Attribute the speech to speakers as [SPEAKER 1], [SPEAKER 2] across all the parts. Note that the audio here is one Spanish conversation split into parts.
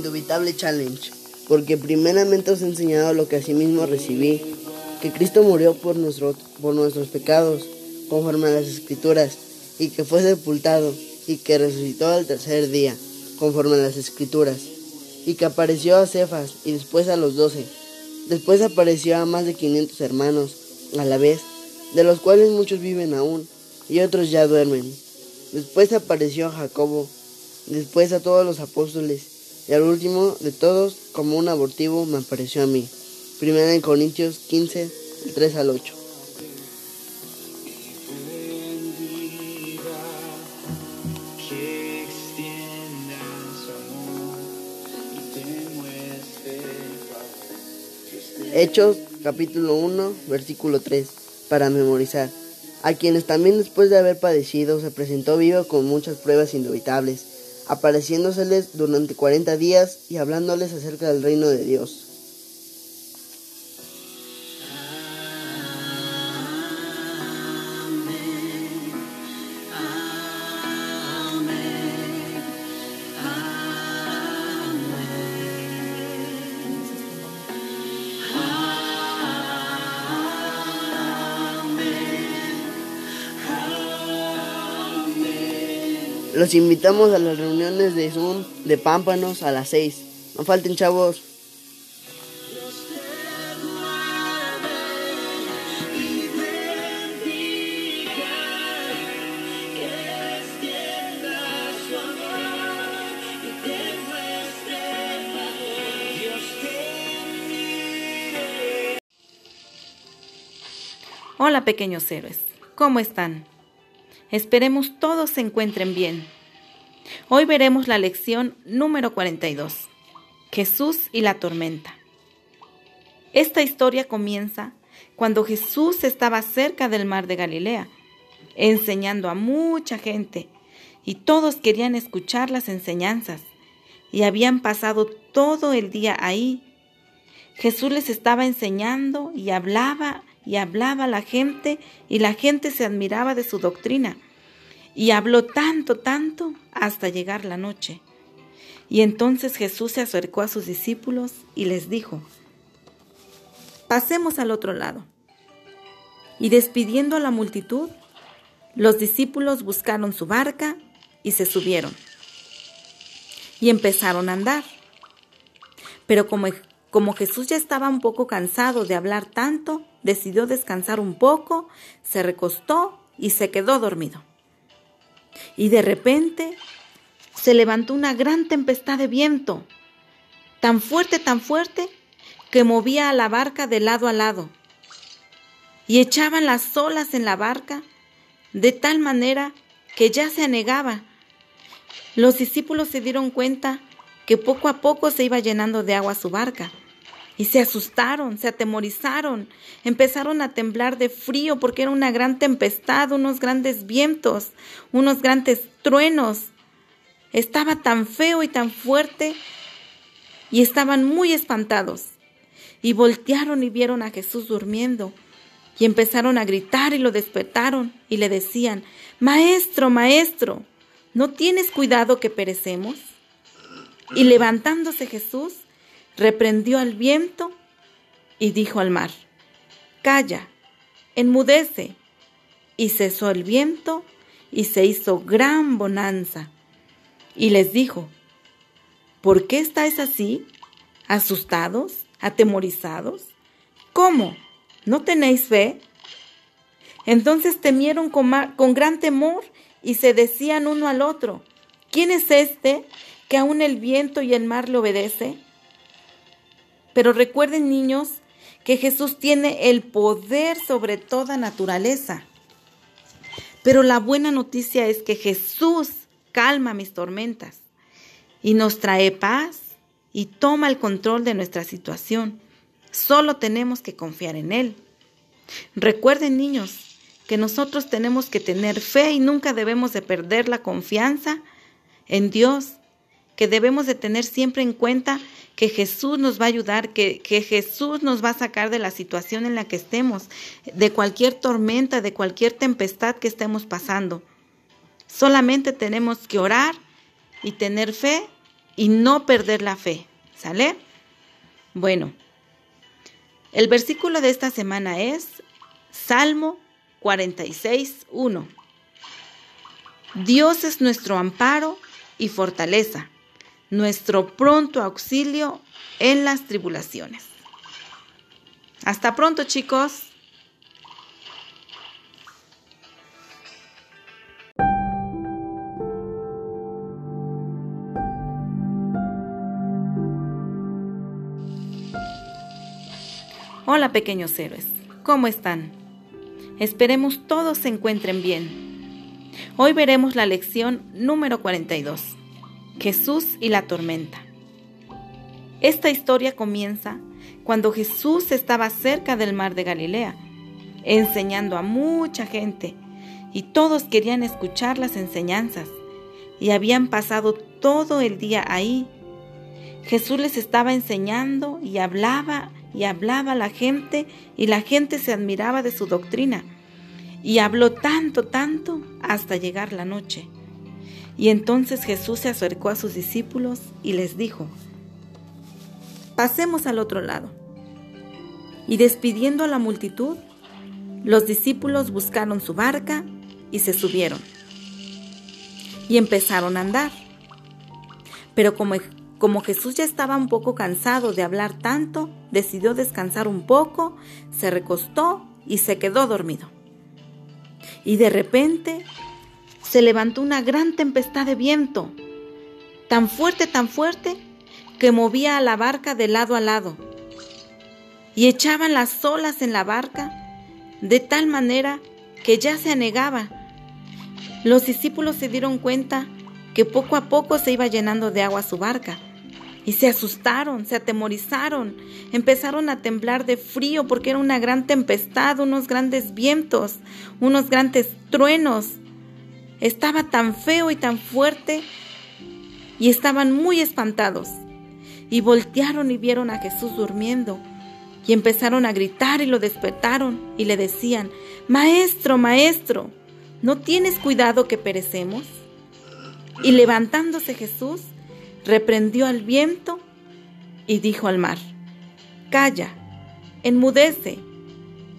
[SPEAKER 1] Indubitable Challenge, porque primeramente os he enseñado lo que asimismo recibí, que Cristo murió por, por nuestros pecados, conforme a las Escrituras, y que fue sepultado, y que resucitó al tercer día, conforme a las Escrituras, y que apareció a Cefas y después a los doce. Después apareció a más de quinientos hermanos a la vez, de los cuales muchos viven aún, y otros ya duermen. Después apareció a Jacobo, después a todos los apóstoles, y al último de todos, como un abortivo, me apareció a mí. Primera en Corintios 15, 3 al 8. Hechos capítulo 1, versículo 3, para memorizar. A quienes también después de haber padecido se presentó vivo con muchas pruebas indubitables, apareciéndoseles durante cuarenta días y hablándoles acerca del reino de Dios. Los invitamos a las reuniones de Zoom de Pámpanos a las 6. No falten chavos.
[SPEAKER 2] Hola pequeños héroes, ¿cómo están? Esperemos todos se encuentren bien. Hoy veremos la lección número 42, Jesús y la tormenta. Esta historia comienza cuando Jesús estaba cerca del mar de Galilea, enseñando a mucha gente, y todos querían escuchar las enseñanzas, y habían pasado todo el día ahí. Jesús les estaba enseñando y hablaba y hablaba a la gente y la gente se admiraba de su doctrina. Y habló tanto, tanto hasta llegar la noche. Y entonces Jesús se acercó a sus discípulos y les dijo, pasemos al otro lado. Y despidiendo a la multitud, los discípulos buscaron su barca y se subieron. Y empezaron a andar. Pero como como Jesús ya estaba un poco cansado de hablar tanto, decidió descansar un poco, se recostó y se quedó dormido. Y de repente se levantó una gran tempestad de viento, tan fuerte, tan fuerte, que movía a la barca de lado a lado. Y echaban las olas en la barca de tal manera que ya se anegaba. Los discípulos se dieron cuenta que poco a poco se iba llenando de agua su barca y se asustaron, se atemorizaron, empezaron a temblar de frío porque era una gran tempestad, unos grandes vientos, unos grandes truenos. Estaba tan feo y tan fuerte y estaban muy espantados. Y voltearon y vieron a Jesús durmiendo y empezaron a gritar y lo despertaron y le decían, Maestro, Maestro, ¿no tienes cuidado que perecemos? Y levantándose Jesús, reprendió al viento y dijo al mar, Calla, enmudece. Y cesó el viento y se hizo gran bonanza. Y les dijo, ¿por qué estáis así? ¿Asustados? ¿Atemorizados? ¿Cómo? ¿No tenéis fe? Entonces temieron con, con, gran temor y se decían uno al otro, ¿quién es este que aun el viento y el mar le obedece? Pero recuerden niños que Jesús tiene el poder sobre toda naturaleza. Pero la buena noticia es que Jesús calma mis tormentas y nos trae paz y toma el control de nuestra situación. Solo tenemos que confiar en Él. Recuerden niños que nosotros tenemos que tener fe y nunca debemos de perder la confianza en Dios, que debemos de tener siempre en cuenta que Jesús nos va a ayudar, que, que Jesús nos va a sacar de la situación en la que estemos, de cualquier tormenta, de cualquier tempestad que estemos pasando. Solamente tenemos que orar y tener fe y no perder la fe. ¿Sale? Bueno, el versículo de esta semana es Salmo 46, 1. Dios es nuestro amparo y fortaleza, nuestro pronto auxilio en las tribulaciones. Hasta pronto chicos. Hola pequeños héroes, ¿cómo están? Esperemos todos se encuentren bien. Hoy veremos la lección número 42, Jesús y la tormenta. Esta historia comienza cuando Jesús estaba cerca del mar de Galilea, enseñando a mucha gente, y todos querían escuchar las enseñanzas, y habían pasado todo el día ahí. Jesús les estaba enseñando y hablaba y hablaba a la gente y la gente se admiraba de su doctrina. Y habló tanto, tanto hasta llegar la noche. Y entonces Jesús se acercó a sus discípulos y les dijo, pasemos al otro lado. Y despidiendo a la multitud, los discípulos buscaron su barca y se subieron. Y empezaron a andar. Pero como como Jesús ya estaba un poco cansado de hablar tanto, decidió descansar un poco, se recostó y se quedó dormido. Y de repente se levantó una gran tempestad de viento, tan fuerte, tan fuerte, que movía a la barca de lado a lado. Y echaban las olas en la barca de tal manera que ya se anegaba. Los discípulos se dieron cuenta que poco a poco se iba llenando de agua su barca y se asustaron, se atemorizaron, empezaron a temblar de frío porque era una gran tempestad, unos grandes vientos, unos grandes truenos. Estaba tan feo y tan fuerte y estaban muy espantados. Y voltearon y vieron a Jesús durmiendo y empezaron a gritar y lo despertaron y le decían, Maestro, Maestro, ¿no tienes cuidado que perecemos? Y levantándose Jesús, reprendió al viento y dijo al mar, Calla, enmudece.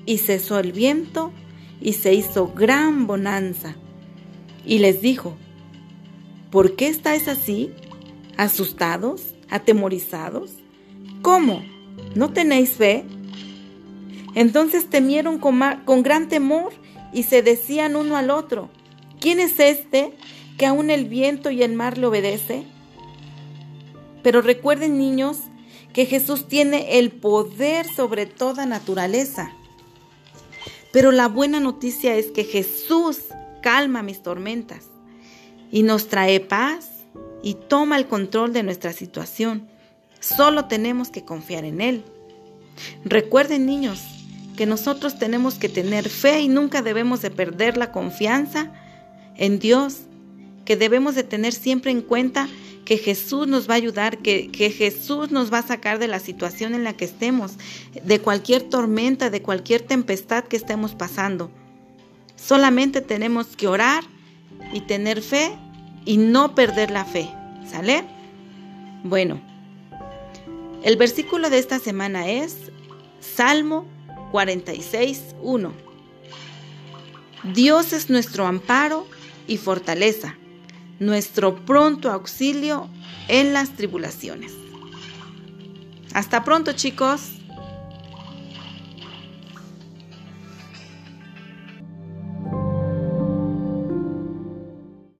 [SPEAKER 2] Y cesó el viento y se hizo gran bonanza. Y les dijo, ¿por qué estáis así? ¿Asustados? ¿Atemorizados? ¿Cómo? ¿No tenéis fe? Entonces temieron con, gran temor y se decían uno al otro, ¿quién es este que aún el viento y el mar le obedece? Pero recuerden niños que Jesús tiene el poder sobre toda naturaleza. Pero la buena noticia es que Jesús calma mis tormentas y nos trae paz y toma el control de nuestra situación. Solo tenemos que confiar en Él. Recuerden niños que nosotros tenemos que tener fe y nunca debemos de perder la confianza en Dios, que debemos de tener siempre en cuenta que Jesús nos va a ayudar, que, Jesús nos va a sacar de la situación en la que estemos, de cualquier tormenta, de cualquier tempestad que estemos pasando. Solamente tenemos que orar y tener fe y no perder la fe. ¿Sale? Bueno, el versículo de esta semana es Salmo 46, 1. Dios es nuestro amparo y fortaleza nuestro pronto auxilio en las tribulaciones. Hasta pronto chicos.